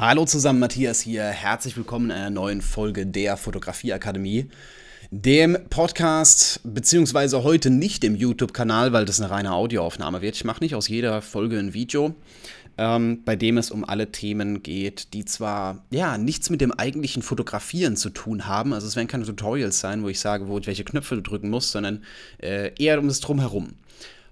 Hallo zusammen, Matthias hier. Herzlich willkommen in einer neuen Folge der Fotografieakademie, dem Podcast, beziehungsweise heute nicht dem YouTube-Kanal, weil das eine reine Audioaufnahme wird. Ich mache nicht aus jeder Folge ein Video, ähm, bei dem es um alle Themen geht, die zwar ja nichts mit dem eigentlichen Fotografieren zu tun haben, also es werden keine Tutorials sein, wo ich sage, wo ich welche Knöpfe du drücken musst, sondern äh, eher um das Drumherum.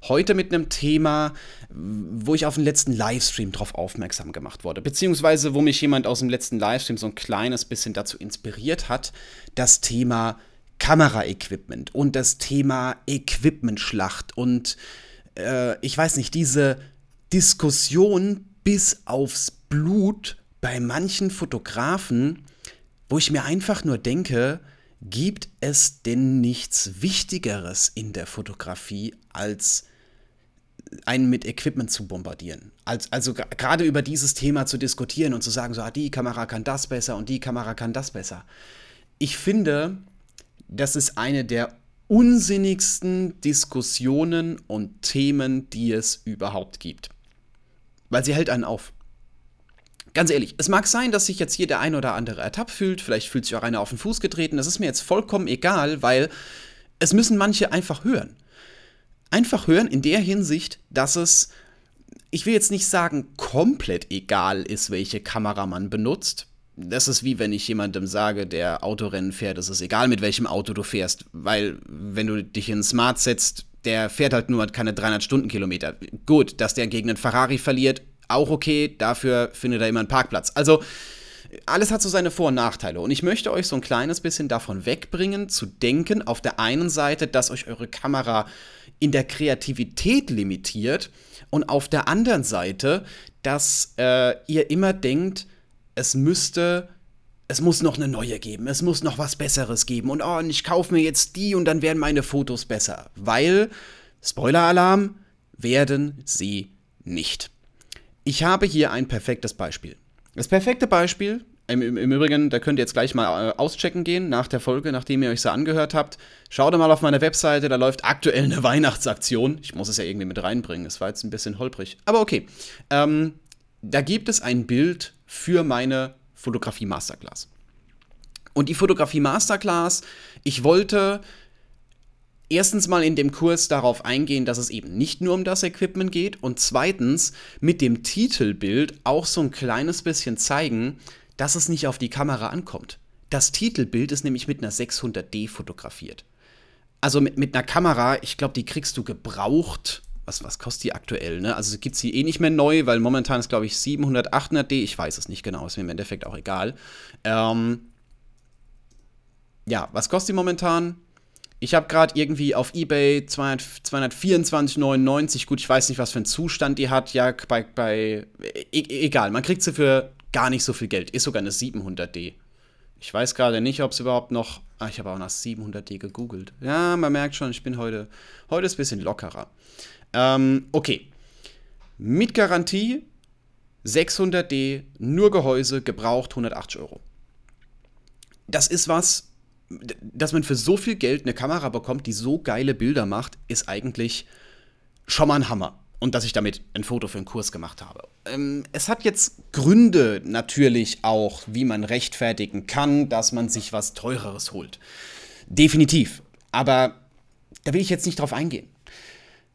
Heute mit einem Thema, wo ich auf den letzten Livestream drauf aufmerksam gemacht wurde, beziehungsweise wo mich jemand aus dem letzten Livestream so ein kleines bisschen dazu inspiriert hat, das Thema Kameraequipment und das Thema Equipmentschlacht und äh, ich weiß nicht, diese Diskussion bis aufs Blut bei manchen Fotografen, wo ich mir einfach nur denke, gibt es denn nichts Wichtigeres in der Fotografie als einen mit Equipment zu bombardieren. Als, also gerade über dieses Thema zu diskutieren und zu sagen, so, ah, die Kamera kann das besser und die Kamera kann das besser. Ich finde, das ist eine der unsinnigsten Diskussionen und Themen, die es überhaupt gibt. Weil sie hält einen auf. Ganz ehrlich, es mag sein, dass sich jetzt hier der ein oder andere ertappt fühlt, vielleicht fühlt sich auch einer auf den Fuß getreten, das ist mir jetzt vollkommen egal, weil es müssen manche einfach hören einfach hören in der Hinsicht, dass es, ich will jetzt nicht sagen, komplett egal ist, welche Kamera man benutzt. Das ist wie wenn ich jemandem sage, der Autorennen fährt, es ist egal, mit welchem Auto du fährst, weil wenn du dich in Smart setzt, der fährt halt nur keine 300 Stundenkilometer. Gut, dass der gegen einen Ferrari verliert, auch okay, dafür findet er immer einen Parkplatz. Also, alles hat so seine Vor- und Nachteile. Und ich möchte euch so ein kleines bisschen davon wegbringen, zu denken, auf der einen Seite, dass euch eure Kamera in der Kreativität limitiert und auf der anderen Seite, dass äh, ihr immer denkt, es müsste, es muss noch eine neue geben, es muss noch was Besseres geben und oh, und ich kaufe mir jetzt die und dann werden meine Fotos besser, weil Spoiler-Alarm werden sie nicht. Ich habe hier ein perfektes Beispiel. Das perfekte Beispiel im, im, Im, Übrigen, da könnt ihr jetzt gleich mal äh, auschecken gehen nach der Folge, nachdem ihr euch so angehört habt. Schaut mal auf meine Webseite, da läuft aktuell eine Weihnachtsaktion. Ich muss es ja irgendwie mit reinbringen, es war jetzt ein bisschen holprig. Aber okay. Ähm, da gibt es ein Bild für meine Fotografie Masterclass. Und die Fotografie Masterclass, ich wollte erstens mal in dem Kurs darauf eingehen, dass es eben nicht nur um das Equipment geht und zweitens mit dem Titelbild auch so ein kleines bisschen zeigen, dass es nicht auf die Kamera ankommt. Das Titelbild ist nämlich mit einer 600D fotografiert. Also mit, mit einer Kamera, ich glaube, die kriegst du gebraucht. Was, was kostet die aktuell? Ne? Also gibt es sie eh nicht mehr neu, weil momentan ist, glaube ich, 700, 800D. Ich weiß es nicht genau, ist mir im Endeffekt auch egal. Ähm, ja, was kostet die momentan? Ich habe gerade irgendwie auf Ebay 224,99. Gut, ich weiß nicht, was für einen Zustand die hat. Ja, bei, bei e egal, man kriegt sie für gar nicht so viel Geld. Ist sogar eine 700D. Ich weiß gerade nicht, ob es überhaupt noch. Ah, ich habe auch nach 700D gegoogelt. Ja, man merkt schon, ich bin heute. Heute ist ein bisschen lockerer. Ähm, okay. Mit Garantie 600D, nur Gehäuse, gebraucht 180 Euro. Das ist was, dass man für so viel Geld eine Kamera bekommt, die so geile Bilder macht, ist eigentlich schon mal ein Hammer und dass ich damit ein Foto für einen Kurs gemacht habe. Ähm, es hat jetzt Gründe natürlich auch, wie man rechtfertigen kann, dass man sich was Teureres holt. Definitiv. Aber da will ich jetzt nicht drauf eingehen.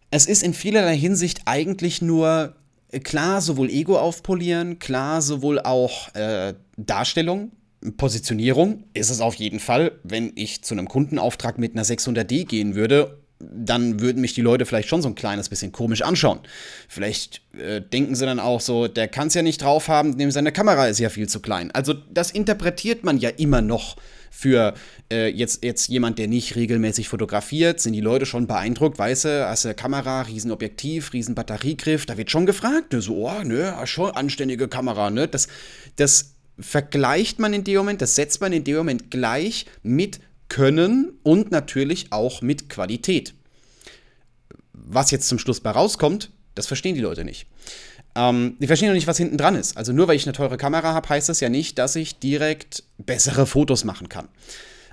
Es ist in vielerlei Hinsicht eigentlich nur äh, klar sowohl Ego aufpolieren, klar sowohl auch äh, Darstellung, Positionierung ist es auf jeden Fall. Wenn ich zu einem Kundenauftrag mit einer 600D gehen würde dann würden mich die Leute vielleicht schon so ein kleines bisschen komisch anschauen. Vielleicht äh, denken sie dann auch so, der kann es ja nicht drauf haben, denn seine Kamera ist ja viel zu klein. Also das interpretiert man ja immer noch für äh, jetzt, jetzt jemand, der nicht regelmäßig fotografiert, sind die Leute schon beeindruckt, weißt du, hast du eine Kamera, riesen Objektiv, riesen Batteriegriff, da wird schon gefragt, ne, so, oh, ne, schon anständige Kamera, ne, das, das vergleicht man in dem Moment, das setzt man in dem Moment gleich mit können und natürlich auch mit Qualität. Was jetzt zum Schluss bei rauskommt, das verstehen die Leute nicht. Ähm, die verstehen noch nicht, was hinten dran ist. Also nur weil ich eine teure Kamera habe, heißt das ja nicht, dass ich direkt bessere Fotos machen kann.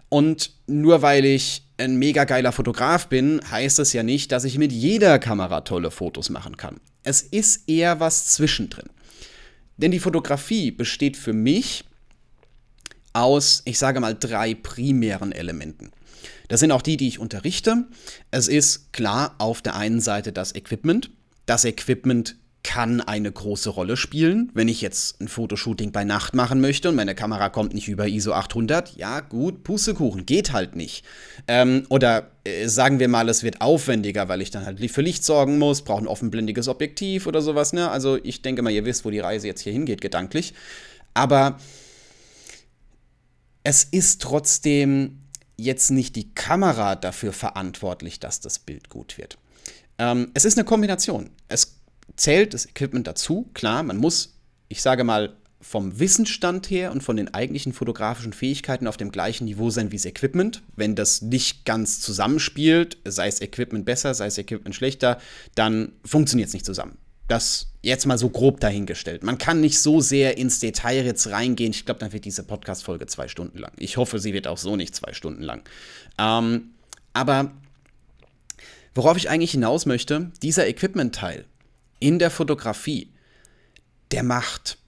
Und nur weil ich ein mega geiler Fotograf bin, heißt das ja nicht, dass ich mit jeder Kamera tolle Fotos machen kann. Es ist eher was zwischendrin. Denn die Fotografie besteht für mich aus, ich sage mal, drei primären Elementen. Das sind auch die, die ich unterrichte. Es ist klar auf der einen Seite das Equipment. Das Equipment kann eine große Rolle spielen. Wenn ich jetzt ein Fotoshooting bei Nacht machen möchte und meine Kamera kommt nicht über ISO 800, ja gut, Pustekuchen, geht halt nicht. Ähm, oder äh, sagen wir mal, es wird aufwendiger, weil ich dann halt für Licht sorgen muss, brauche ein offenblendiges Objektiv oder sowas. Ne? Also ich denke mal, ihr wisst, wo die Reise jetzt hier hingeht, gedanklich. Aber es ist trotzdem jetzt nicht die Kamera dafür verantwortlich, dass das Bild gut wird. Ähm, es ist eine Kombination. Es zählt das Equipment dazu. Klar, man muss, ich sage mal, vom Wissensstand her und von den eigentlichen fotografischen Fähigkeiten auf dem gleichen Niveau sein wie das Equipment. Wenn das nicht ganz zusammenspielt, sei es Equipment besser, sei es Equipment schlechter, dann funktioniert es nicht zusammen. Das jetzt mal so grob dahingestellt. Man kann nicht so sehr ins Detail jetzt reingehen. Ich glaube, dann wird diese Podcast-Folge zwei Stunden lang. Ich hoffe, sie wird auch so nicht zwei Stunden lang. Ähm, aber worauf ich eigentlich hinaus möchte, dieser Equipment-Teil, in der Fotografie, der macht,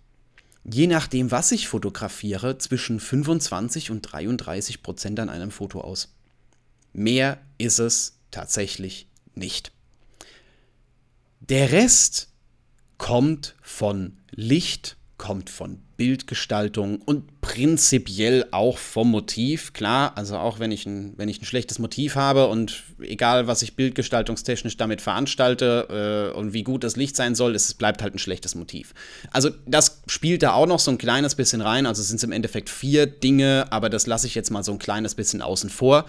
je nachdem, was ich fotografiere, zwischen 25 und 33 Prozent an einem Foto aus. Mehr ist es tatsächlich nicht. Der Rest kommt von Licht, kommt von Bildgestaltung und prinzipiell auch vom Motiv. Klar, also auch wenn ich ein, wenn ich ein schlechtes Motiv habe und egal, was ich bildgestaltungstechnisch damit veranstalte äh, und wie gut das Licht sein soll, es bleibt halt ein schlechtes Motiv. Also das spielt da auch noch so ein kleines bisschen rein. Also sind es im Endeffekt vier Dinge, aber das lasse ich jetzt mal so ein kleines bisschen außen vor.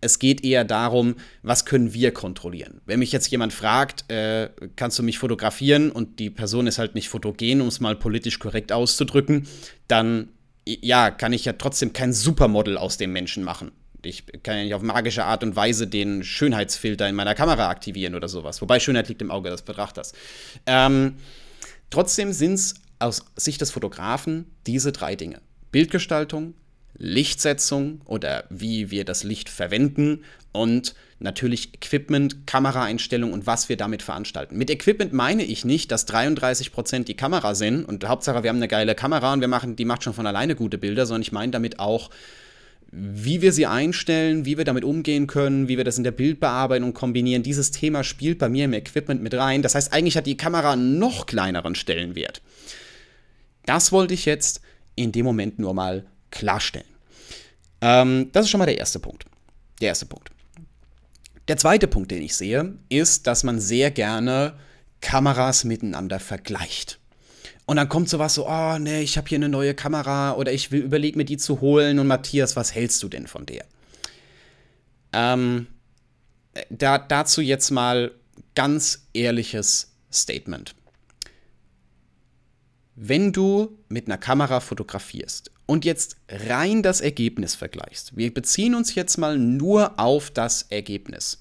Es geht eher darum, was können wir kontrollieren. Wenn mich jetzt jemand fragt, äh, kannst du mich fotografieren und die Person ist halt nicht fotogen, um es mal politisch korrekt auszudrücken, dann ja, kann ich ja trotzdem kein Supermodel aus dem Menschen machen. Ich kann ja nicht auf magische Art und Weise den Schönheitsfilter in meiner Kamera aktivieren oder sowas. Wobei Schönheit liegt im Auge des Betrachters. Ähm, trotzdem sind es aus Sicht des Fotografen diese drei Dinge. Bildgestaltung, Lichtsetzung oder wie wir das Licht verwenden und natürlich Equipment, Kameraeinstellung und was wir damit veranstalten. Mit Equipment meine ich nicht, dass 33% die Kamera sind und Hauptsache wir haben eine geile Kamera und wir machen, die macht schon von alleine gute Bilder, sondern ich meine damit auch, wie wir sie einstellen, wie wir damit umgehen können, wie wir das in der Bildbearbeitung kombinieren. Dieses Thema spielt bei mir im Equipment mit rein. Das heißt, eigentlich hat die Kamera einen noch kleineren Stellenwert. Das wollte ich jetzt in dem Moment nur mal klarstellen. Ähm, das ist schon mal der erste Punkt. Der erste Punkt. Der zweite Punkt, den ich sehe, ist, dass man sehr gerne Kameras miteinander vergleicht. Und dann kommt sowas so, oh nee, ich habe hier eine neue Kamera oder ich will überlegen, mir die zu holen. Und Matthias, was hältst du denn von der? Ähm, da, dazu jetzt mal ganz ehrliches Statement. Wenn du mit einer Kamera fotografierst und jetzt rein das Ergebnis vergleichst, wir beziehen uns jetzt mal nur auf das Ergebnis,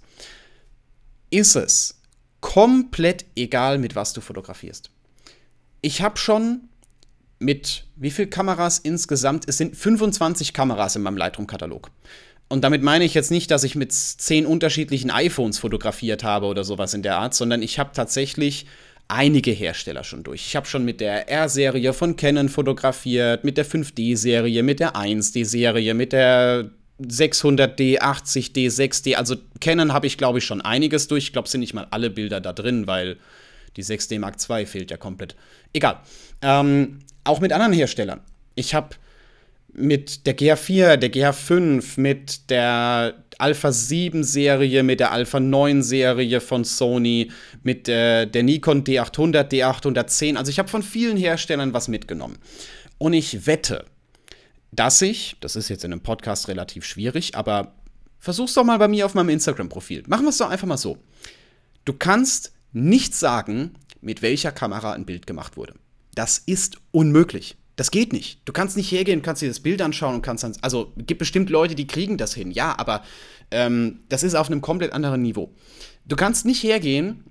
ist es komplett egal, mit was du fotografierst. Ich habe schon mit wie viele Kameras insgesamt? Es sind 25 Kameras in meinem Lightroom-Katalog. Und damit meine ich jetzt nicht, dass ich mit zehn unterschiedlichen iPhones fotografiert habe oder sowas in der Art, sondern ich habe tatsächlich einige Hersteller schon durch. Ich habe schon mit der R-Serie von Canon fotografiert, mit der 5D-Serie, mit der 1D-Serie, mit der 600D, 80D, 6D. Also Canon habe ich, glaube ich, schon einiges durch. Ich glaube, es sind nicht mal alle Bilder da drin, weil die 6D Mark II fehlt ja komplett. Egal. Ähm, auch mit anderen Herstellern. Ich habe mit der GH4, der GH5, mit der Alpha 7 Serie, mit der Alpha 9 Serie von Sony, mit der, der Nikon D800, D810. Also ich habe von vielen Herstellern was mitgenommen. Und ich wette, dass ich, das ist jetzt in einem Podcast relativ schwierig, aber versuch's doch mal bei mir auf meinem Instagram-Profil. Machen wir es doch einfach mal so. Du kannst nicht sagen, mit welcher Kamera ein Bild gemacht wurde. Das ist unmöglich. Das geht nicht. Du kannst nicht hergehen, kannst dir das Bild anschauen und kannst dann. Also, gibt bestimmt Leute, die kriegen das hin, ja, aber ähm, das ist auf einem komplett anderen Niveau. Du kannst nicht hergehen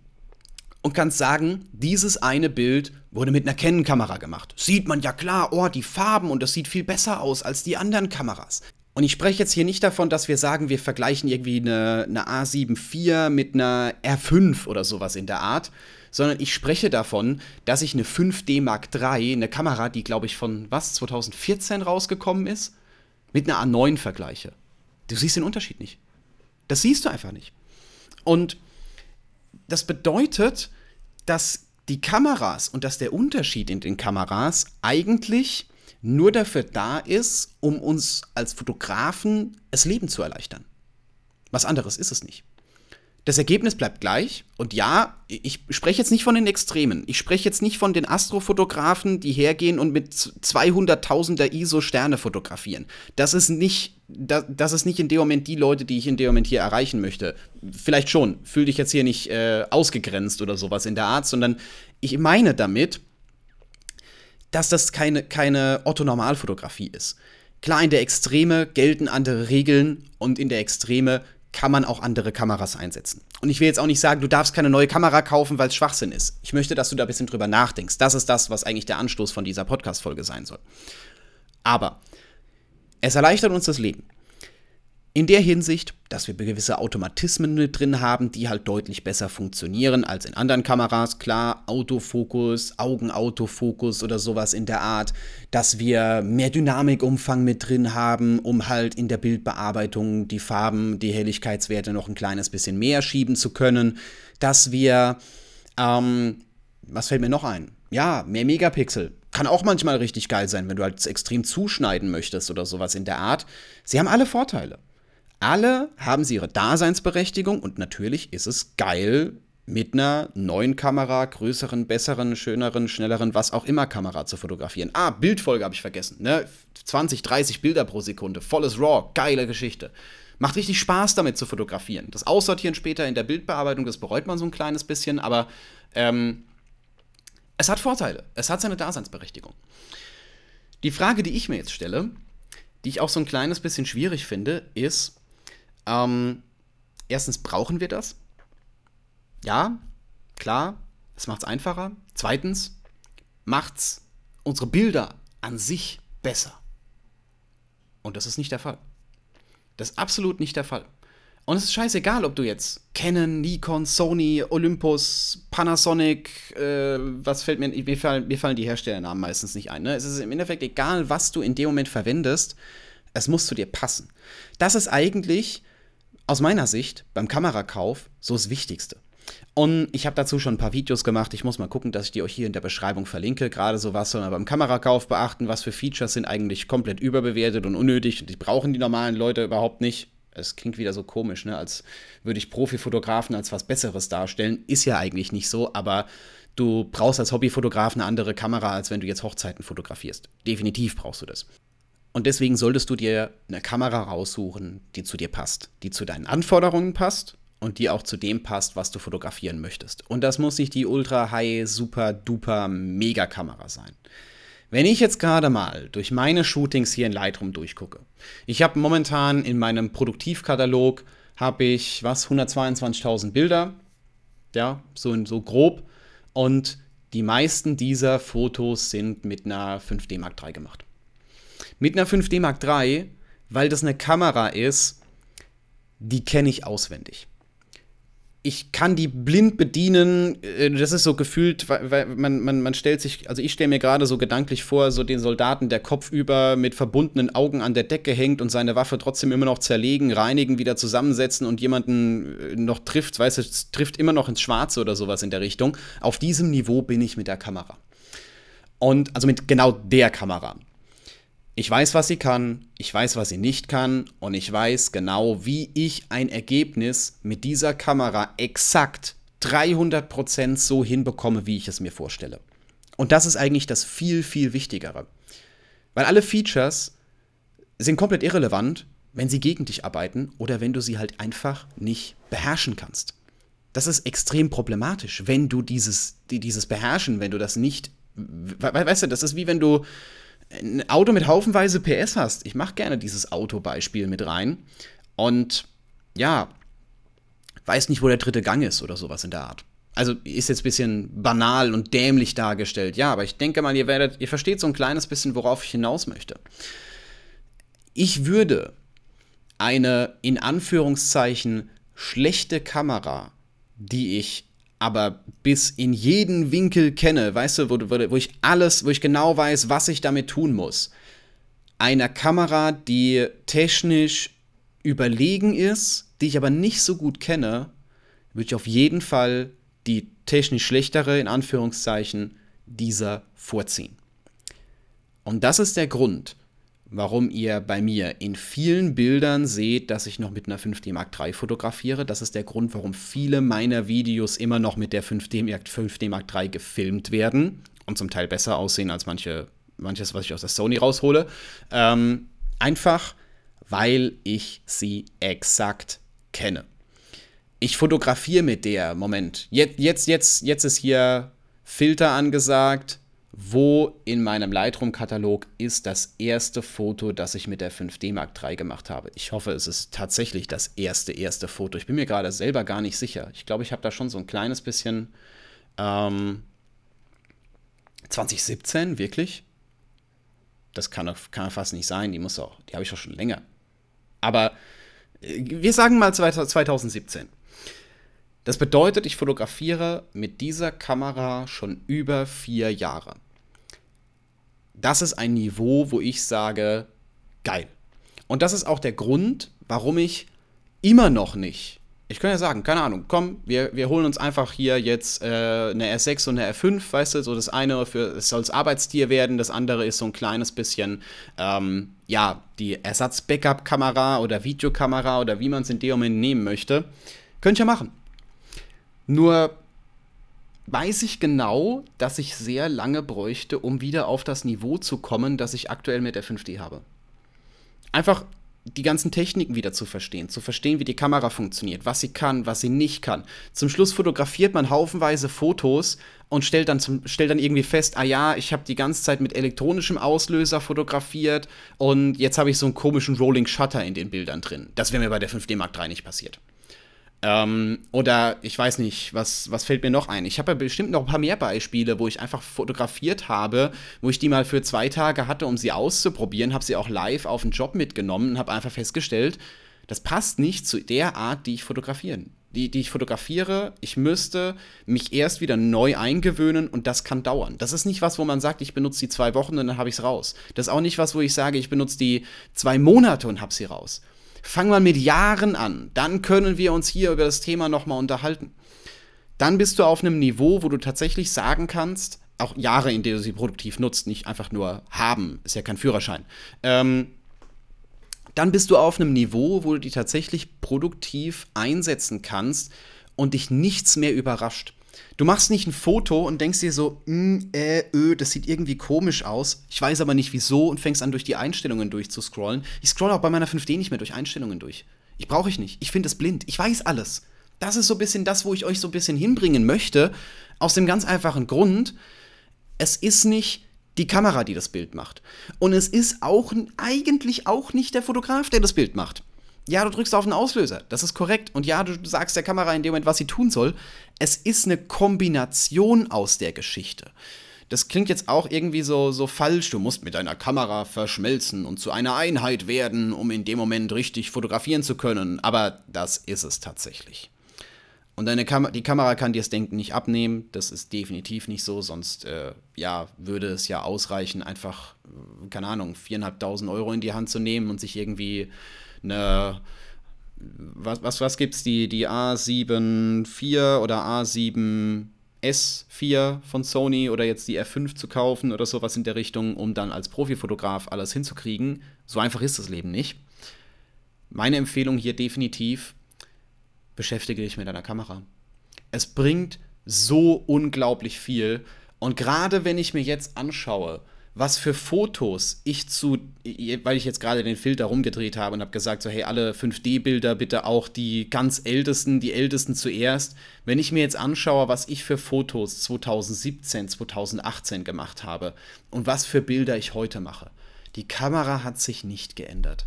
und kannst sagen, dieses eine Bild wurde mit einer Canon-Kamera gemacht. Sieht man ja klar, oh, die Farben und das sieht viel besser aus als die anderen Kameras. Und ich spreche jetzt hier nicht davon, dass wir sagen, wir vergleichen irgendwie eine, eine A7 IV mit einer R5 oder sowas in der Art, sondern ich spreche davon, dass ich eine 5D Mark III, eine Kamera, die glaube ich von was, 2014 rausgekommen ist, mit einer A9 vergleiche. Du siehst den Unterschied nicht. Das siehst du einfach nicht. Und das bedeutet, dass die Kameras und dass der Unterschied in den Kameras eigentlich nur dafür da ist, um uns als Fotografen das Leben zu erleichtern. Was anderes ist es nicht. Das Ergebnis bleibt gleich. Und ja, ich spreche jetzt nicht von den Extremen. Ich spreche jetzt nicht von den Astrofotografen, die hergehen und mit 200.000er ISO Sterne fotografieren. Das ist nicht, das, das, ist nicht in dem Moment die Leute, die ich in dem Moment hier erreichen möchte. Vielleicht schon. Fühl dich jetzt hier nicht äh, ausgegrenzt oder sowas in der Art, sondern ich meine damit, dass das keine, keine Otto-Normalfotografie ist. Klar, in der Extreme gelten andere Regeln und in der Extreme kann man auch andere Kameras einsetzen. Und ich will jetzt auch nicht sagen, du darfst keine neue Kamera kaufen, weil es Schwachsinn ist. Ich möchte, dass du da ein bisschen drüber nachdenkst. Das ist das, was eigentlich der Anstoß von dieser Podcast-Folge sein soll. Aber es erleichtert uns das Leben. In der Hinsicht, dass wir gewisse Automatismen mit drin haben, die halt deutlich besser funktionieren als in anderen Kameras. Klar, Autofokus, Augenautofokus oder sowas in der Art. Dass wir mehr Dynamikumfang mit drin haben, um halt in der Bildbearbeitung die Farben, die Helligkeitswerte noch ein kleines bisschen mehr schieben zu können. Dass wir, ähm, was fällt mir noch ein? Ja, mehr Megapixel. Kann auch manchmal richtig geil sein, wenn du halt extrem zuschneiden möchtest oder sowas in der Art. Sie haben alle Vorteile. Alle haben sie ihre Daseinsberechtigung und natürlich ist es geil, mit einer neuen Kamera, größeren, besseren, schöneren, schnelleren, was auch immer Kamera zu fotografieren. Ah, Bildfolge habe ich vergessen. Ne? 20, 30 Bilder pro Sekunde, volles RAW, geile Geschichte. Macht richtig Spaß damit zu fotografieren. Das Aussortieren später in der Bildbearbeitung, das bereut man so ein kleines bisschen, aber ähm, es hat Vorteile. Es hat seine Daseinsberechtigung. Die Frage, die ich mir jetzt stelle, die ich auch so ein kleines bisschen schwierig finde, ist, ähm, erstens brauchen wir das. Ja, klar, es macht es einfacher. Zweitens macht es unsere Bilder an sich besser. Und das ist nicht der Fall. Das ist absolut nicht der Fall. Und es ist scheißegal, ob du jetzt Canon, Nikon, Sony, Olympus, Panasonic, äh, was fällt mir, mir fallen, mir fallen die Herstellernamen meistens nicht ein. Ne? Es ist im Endeffekt egal, was du in dem Moment verwendest, es muss zu dir passen. Das ist eigentlich aus meiner Sicht beim Kamerakauf so das Wichtigste. Und ich habe dazu schon ein paar Videos gemacht. Ich muss mal gucken, dass ich die euch hier in der Beschreibung verlinke. Gerade so was soll man beim Kamerakauf beachten. Was für Features sind eigentlich komplett überbewertet und unnötig. Und die brauchen die normalen Leute überhaupt nicht. Es klingt wieder so komisch, ne? als würde ich Profifotografen als was Besseres darstellen. Ist ja eigentlich nicht so, aber du brauchst als Hobbyfotograf eine andere Kamera, als wenn du jetzt Hochzeiten fotografierst. Definitiv brauchst du das. Und deswegen solltest du dir eine Kamera raussuchen, die zu dir passt, die zu deinen Anforderungen passt und die auch zu dem passt, was du fotografieren möchtest. Und das muss nicht die ultra high, super duper Mega Kamera sein. Wenn ich jetzt gerade mal durch meine Shootings hier in Lightroom durchgucke, ich habe momentan in meinem Produktivkatalog habe ich was 122.000 Bilder, ja, so so grob und die meisten dieser Fotos sind mit einer 5D Mark III gemacht. Mit einer 5D Mark III, weil das eine Kamera ist, die kenne ich auswendig. Ich kann die blind bedienen. Äh, das ist so gefühlt, weil man, man, man stellt sich, also ich stelle mir gerade so gedanklich vor, so den Soldaten, der Kopf über mit verbundenen Augen an der Decke hängt und seine Waffe trotzdem immer noch zerlegen, reinigen, wieder zusammensetzen und jemanden äh, noch trifft, weißt du, trifft immer noch ins Schwarze oder sowas in der Richtung. Auf diesem Niveau bin ich mit der Kamera. Und also mit genau der Kamera. Ich weiß, was sie kann, ich weiß, was sie nicht kann und ich weiß genau, wie ich ein Ergebnis mit dieser Kamera exakt 300% so hinbekomme, wie ich es mir vorstelle. Und das ist eigentlich das viel, viel Wichtigere. Weil alle Features sind komplett irrelevant, wenn sie gegen dich arbeiten oder wenn du sie halt einfach nicht beherrschen kannst. Das ist extrem problematisch, wenn du dieses, dieses Beherrschen, wenn du das nicht, weißt du, das ist wie wenn du ein Auto mit haufenweise PS hast. Ich mache gerne dieses Autobeispiel mit rein. Und ja, weiß nicht, wo der dritte Gang ist oder sowas in der Art. Also ist jetzt ein bisschen banal und dämlich dargestellt, ja, aber ich denke mal, ihr werdet, ihr versteht so ein kleines bisschen, worauf ich hinaus möchte. Ich würde eine in Anführungszeichen schlechte Kamera, die ich aber bis in jeden Winkel kenne, weißt du, wo, wo, ich alles, wo ich genau weiß, was ich damit tun muss. Einer Kamera, die technisch überlegen ist, die ich aber nicht so gut kenne, würde ich auf jeden Fall die technisch schlechtere, in Anführungszeichen, dieser vorziehen. Und das ist der Grund, warum ihr bei mir in vielen Bildern seht, dass ich noch mit einer 5D Mark III fotografiere. Das ist der Grund, warum viele meiner Videos immer noch mit der 5D, 5D Mark III gefilmt werden und zum Teil besser aussehen als manche, manches, was ich aus der Sony raushole. Ähm, einfach, weil ich sie exakt kenne. Ich fotografiere mit der, Moment, jetzt, jetzt, jetzt, jetzt ist hier Filter angesagt, wo in meinem Lightroom-Katalog ist das erste Foto, das ich mit der 5D Mark III gemacht habe. Ich hoffe, es ist tatsächlich das erste, erste Foto. Ich bin mir gerade selber gar nicht sicher. Ich glaube, ich habe da schon so ein kleines bisschen. Ähm, 2017, wirklich? Das kann, kann fast nicht sein. Die muss auch, die habe ich doch schon länger. Aber äh, wir sagen mal 2017. Das bedeutet, ich fotografiere mit dieser Kamera schon über vier Jahre das ist ein Niveau, wo ich sage, geil. Und das ist auch der Grund, warum ich immer noch nicht, ich kann ja sagen, keine Ahnung, komm, wir, wir holen uns einfach hier jetzt äh, eine R6 und eine R5, weißt du, so das eine für, es soll Arbeitstier werden, das andere ist so ein kleines bisschen, ähm, ja, die Ersatz-Backup-Kamera oder Videokamera oder wie man es in dem Moment nehmen möchte. Könnt ihr machen. Nur weiß ich genau, dass ich sehr lange bräuchte, um wieder auf das Niveau zu kommen, das ich aktuell mit der 5D habe. Einfach die ganzen Techniken wieder zu verstehen, zu verstehen, wie die Kamera funktioniert, was sie kann, was sie nicht kann. Zum Schluss fotografiert man haufenweise Fotos und stellt dann, zum, stellt dann irgendwie fest, ah ja, ich habe die ganze Zeit mit elektronischem Auslöser fotografiert und jetzt habe ich so einen komischen Rolling Shutter in den Bildern drin. Das wäre mir bei der 5D Mark III nicht passiert. Ähm, oder ich weiß nicht, was, was fällt mir noch ein? Ich habe ja bestimmt noch ein paar mehr Beispiele, wo ich einfach fotografiert habe, wo ich die mal für zwei Tage hatte, um sie auszuprobieren, habe sie auch live auf den Job mitgenommen und habe einfach festgestellt, das passt nicht zu der Art, die ich fotografieren. Die, die ich fotografiere, ich müsste mich erst wieder neu eingewöhnen und das kann dauern. Das ist nicht was, wo man sagt, ich benutze die zwei Wochen und dann habe ich es raus. Das ist auch nicht was, wo ich sage, ich benutze die zwei Monate und habe sie raus. Fang mal mit Jahren an. Dann können wir uns hier über das Thema nochmal unterhalten. Dann bist du auf einem Niveau, wo du tatsächlich sagen kannst, auch Jahre, in denen du sie produktiv nutzt, nicht einfach nur haben, ist ja kein Führerschein. Ähm, dann bist du auf einem Niveau, wo du die tatsächlich produktiv einsetzen kannst und dich nichts mehr überrascht. Du machst nicht ein Foto und denkst dir so, mm, äh, ö, das sieht irgendwie komisch aus. Ich weiß aber nicht wieso und fängst an, durch die Einstellungen durchzuscrollen. Ich scroll auch bei meiner 5D nicht mehr durch Einstellungen durch. Ich brauche ich nicht. Ich finde es blind. Ich weiß alles. Das ist so ein bisschen das, wo ich euch so ein bisschen hinbringen möchte. Aus dem ganz einfachen Grund, es ist nicht die Kamera, die das Bild macht. Und es ist auch eigentlich auch nicht der Fotograf, der das Bild macht. Ja, du drückst auf den Auslöser, das ist korrekt. Und ja, du sagst der Kamera in dem Moment, was sie tun soll. Es ist eine Kombination aus der Geschichte. Das klingt jetzt auch irgendwie so, so falsch. Du musst mit deiner Kamera verschmelzen und zu einer Einheit werden, um in dem Moment richtig fotografieren zu können. Aber das ist es tatsächlich. Und deine Kam die Kamera kann dir das Denken nicht abnehmen. Das ist definitiv nicht so. Sonst, äh, ja, würde es ja ausreichen, einfach, keine Ahnung, 4.500 Euro in die Hand zu nehmen und sich irgendwie eine was, was, was gibt's? Die, die A7 IV oder A7 S4 von Sony oder jetzt die R5 zu kaufen oder sowas in der Richtung, um dann als Profifotograf alles hinzukriegen. So einfach ist das Leben nicht. Meine Empfehlung hier definitiv, beschäftige dich mit deiner Kamera. Es bringt so unglaublich viel. Und gerade wenn ich mir jetzt anschaue, was für Fotos ich zu, weil ich jetzt gerade den Filter rumgedreht habe und habe gesagt, so hey, alle 5D-Bilder bitte auch die ganz ältesten, die ältesten zuerst. Wenn ich mir jetzt anschaue, was ich für Fotos 2017, 2018 gemacht habe und was für Bilder ich heute mache, die Kamera hat sich nicht geändert.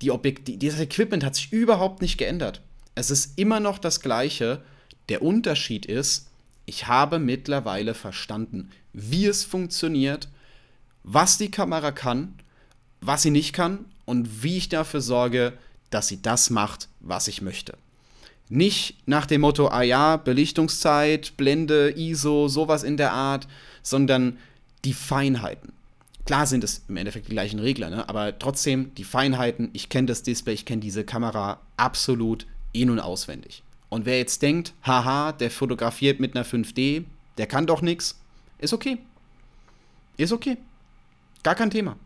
Die Objekt dieses Equipment hat sich überhaupt nicht geändert. Es ist immer noch das gleiche. Der Unterschied ist, ich habe mittlerweile verstanden, wie es funktioniert was die Kamera kann, was sie nicht kann und wie ich dafür sorge, dass sie das macht, was ich möchte. Nicht nach dem Motto, ah ja, Belichtungszeit, Blende, ISO, sowas in der Art, sondern die Feinheiten. Klar sind es im Endeffekt die gleichen Regler, ne? aber trotzdem die Feinheiten. Ich kenne das Display, ich kenne diese Kamera absolut in- und auswendig. Und wer jetzt denkt, haha, der fotografiert mit einer 5D, der kann doch nichts, ist okay. Ist okay. Gar kein Thema.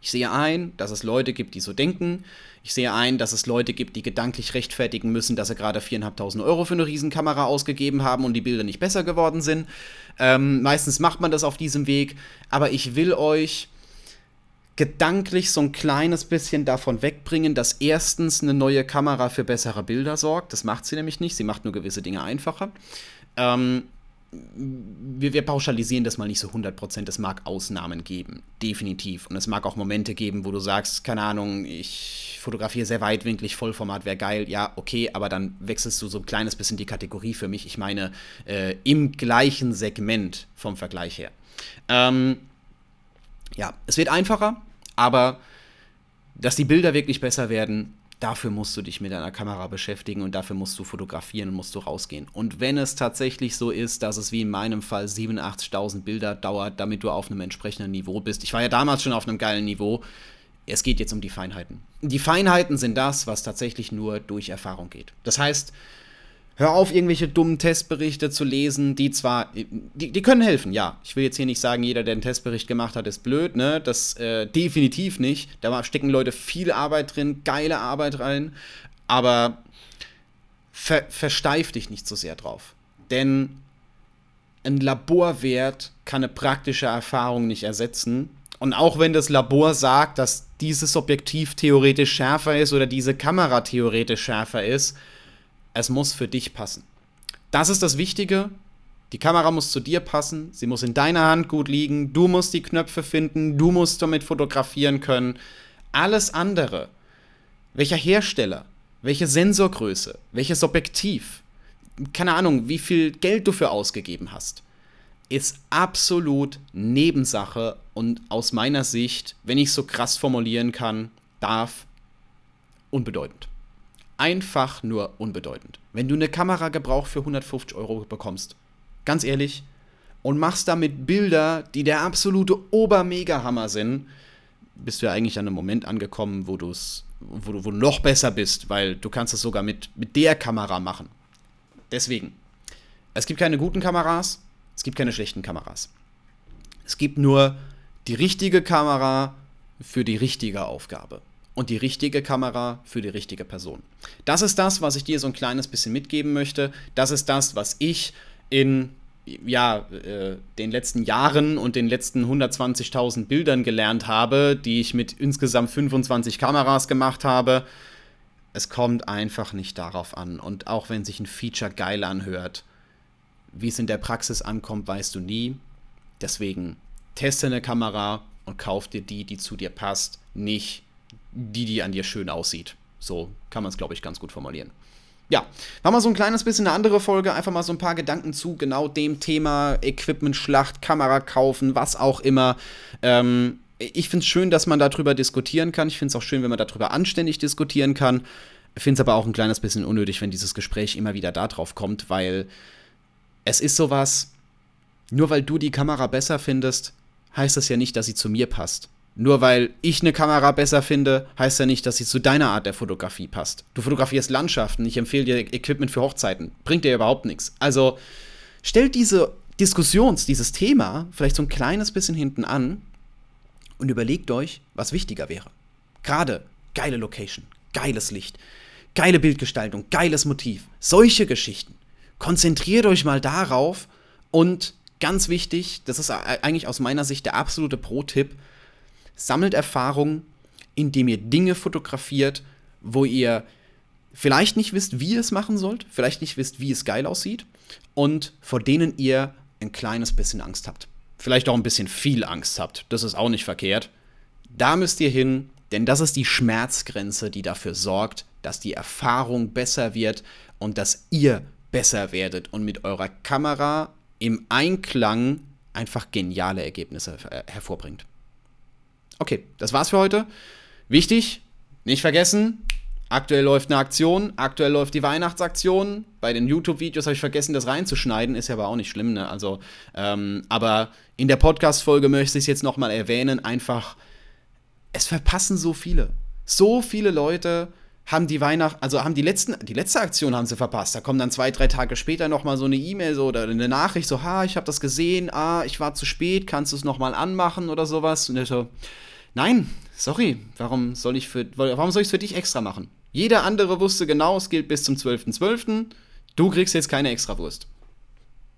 Ich sehe ein, dass es Leute gibt, die so denken. Ich sehe ein, dass es Leute gibt, die gedanklich rechtfertigen müssen, dass sie gerade 4.500 Euro für eine Riesenkamera ausgegeben haben und die Bilder nicht besser geworden sind. Ähm, meistens macht man das auf diesem Weg. Aber ich will euch gedanklich so ein kleines bisschen davon wegbringen, dass erstens eine neue Kamera für bessere Bilder sorgt. Das macht sie nämlich nicht. Sie macht nur gewisse Dinge einfacher. Ähm, wir, wir, pauschalisieren das mal nicht so 100%. Es mag Ausnahmen geben, definitiv. Und es mag auch Momente geben, wo du sagst, keine Ahnung, ich fotografiere sehr weitwinklig, Vollformat wäre geil. Ja, okay, aber dann wechselst du so ein kleines bisschen die Kategorie für mich. Ich meine, äh, im gleichen Segment vom Vergleich her. Ähm, ja, es wird einfacher, aber dass die Bilder wirklich besser werden, dafür musst du dich mit deiner Kamera beschäftigen und dafür musst du fotografieren und musst du rausgehen. Und wenn es tatsächlich so ist, dass es wie in meinem Fall 87.000 Bilder dauert, damit du auf einem entsprechenden Niveau bist. Ich war ja damals schon auf einem geilen Niveau. Es geht jetzt um die Feinheiten. Die Feinheiten sind das, was tatsächlich nur durch Erfahrung geht. Das heißt, Hör auf, irgendwelche dummen Testberichte zu lesen, die zwar, die, die können helfen, ja. Ich will jetzt hier nicht sagen, jeder, der einen Testbericht gemacht hat, ist blöd, ne? Das äh, definitiv nicht. Da stecken Leute viel Arbeit drin, geile Arbeit rein, aber ver versteif dich nicht so sehr drauf. Denn ein Laborwert kann eine praktische Erfahrung nicht ersetzen. Und auch wenn das Labor sagt, dass dieses Objektiv theoretisch schärfer ist oder diese Kamera theoretisch schärfer ist, es muss für dich passen. Das ist das Wichtige. Die Kamera muss zu dir passen, sie muss in deiner Hand gut liegen, du musst die Knöpfe finden, du musst damit fotografieren können. Alles andere, welcher Hersteller, welche Sensorgröße, welches Objektiv, keine Ahnung, wie viel Geld du für ausgegeben hast, ist absolut Nebensache und aus meiner Sicht, wenn ich so krass formulieren kann, darf unbedeutend einfach nur unbedeutend. Wenn du eine Kamera gebraucht für 150 Euro bekommst, ganz ehrlich, und machst damit Bilder, die der absolute Obermega-Hammer sind, bist du ja eigentlich an einem Moment angekommen, wo, du's, wo, du, wo noch besser bist, weil du kannst es sogar mit, mit der Kamera machen. Deswegen, es gibt keine guten Kameras, es gibt keine schlechten Kameras. Es gibt nur die richtige Kamera für die richtige Aufgabe und die richtige Kamera für die richtige Person. Das ist das, was ich dir so ein kleines bisschen mitgeben möchte. Das ist das, was ich in ja, äh, den letzten Jahren und den letzten 120.000 Bildern gelernt habe, die ich mit insgesamt 25 Kameras gemacht habe. Es kommt einfach nicht darauf an. Und auch wenn sich ein Feature geil anhört, wie es in der Praxis ankommt, weißt du nie. Deswegen teste eine Kamera und kauf dir die, die zu dir passt, nicht die, die an dir schön aussieht. So kann man es, glaube ich, ganz gut formulieren. Ja, war mal so ein kleines bisschen eine andere Folge, einfach mal so ein paar Gedanken zu genau dem Thema Equipment-Schlacht, Kamera kaufen, was auch immer. Ähm, ich finde es schön, dass man darüber diskutieren kann. Ich finde es auch schön, wenn man darüber anständig diskutieren kann. Ich finde es aber auch ein kleines bisschen unnötig, wenn dieses Gespräch immer wieder darauf kommt, weil es ist sowas, nur weil du die Kamera besser findest, heißt das ja nicht, dass sie zu mir passt. Nur weil ich eine Kamera besser finde, heißt ja nicht, dass sie zu deiner Art der Fotografie passt. Du fotografierst Landschaften, ich empfehle dir Equipment für Hochzeiten. Bringt dir überhaupt nichts. Also stellt diese Diskussions-, dieses Thema vielleicht so ein kleines bisschen hinten an und überlegt euch, was wichtiger wäre. Gerade geile Location, geiles Licht, geile Bildgestaltung, geiles Motiv, solche Geschichten. Konzentriert euch mal darauf und ganz wichtig, das ist eigentlich aus meiner Sicht der absolute Pro-Tipp, sammelt Erfahrung, indem ihr Dinge fotografiert, wo ihr vielleicht nicht wisst, wie ihr es machen sollt, vielleicht nicht wisst, wie es geil aussieht und vor denen ihr ein kleines bisschen Angst habt. Vielleicht auch ein bisschen viel Angst habt. Das ist auch nicht verkehrt. Da müsst ihr hin, denn das ist die Schmerzgrenze, die dafür sorgt, dass die Erfahrung besser wird und dass ihr besser werdet und mit eurer Kamera im Einklang einfach geniale Ergebnisse hervorbringt. Okay, das war's für heute. Wichtig, nicht vergessen, Aktuell läuft eine Aktion, aktuell läuft die Weihnachtsaktion. Bei den YouTube-Videos habe ich vergessen, das reinzuschneiden, ist ja aber auch nicht schlimm, ne? Also, ähm, aber in der Podcast-Folge möchte ich es jetzt nochmal erwähnen, einfach, es verpassen so viele. So viele Leute haben die Weihnacht, also haben die letzten, die letzte Aktion haben sie verpasst. Da kommt dann zwei, drei Tage später nochmal so eine E-Mail so, oder eine Nachricht, so, ha, ich habe das gesehen, ah, ich war zu spät, kannst du es nochmal anmachen oder sowas? Und ich so, nein, sorry, warum soll ich für, warum soll ich es für dich extra machen? Jeder andere wusste genau, es gilt bis zum 12.12. .12. Du kriegst jetzt keine Extrawurst.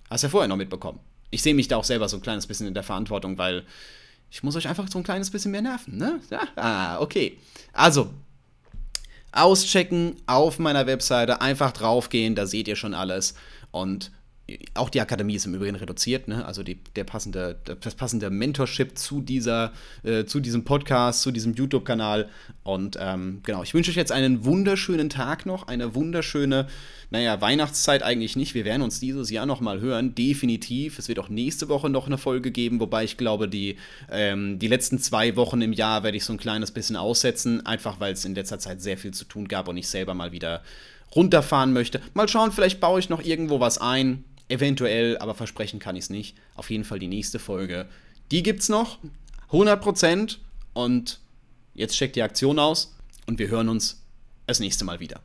Hast ja vorher noch mitbekommen. Ich sehe mich da auch selber so ein kleines bisschen in der Verantwortung, weil ich muss euch einfach so ein kleines bisschen mehr nerven, ne? Ja? Ah, okay. Also, auschecken auf meiner Webseite, einfach draufgehen, da seht ihr schon alles. Und auch die Akademie ist im Übrigen reduziert, ne? also die, der passende, das passende Mentorship zu, dieser, äh, zu diesem Podcast, zu diesem YouTube-Kanal. Und ähm, genau, ich wünsche euch jetzt einen wunderschönen Tag noch, eine wunderschöne, naja, Weihnachtszeit eigentlich nicht. Wir werden uns dieses Jahr noch mal hören, definitiv. Es wird auch nächste Woche noch eine Folge geben, wobei ich glaube, die, ähm, die letzten zwei Wochen im Jahr werde ich so ein kleines bisschen aussetzen, einfach weil es in letzter Zeit sehr viel zu tun gab und ich selber mal wieder runterfahren möchte. Mal schauen, vielleicht baue ich noch irgendwo was ein Eventuell, aber versprechen kann ich es nicht. Auf jeden Fall die nächste Folge. Die gibt's noch. 100%. Und jetzt checkt die Aktion aus und wir hören uns das nächste Mal wieder.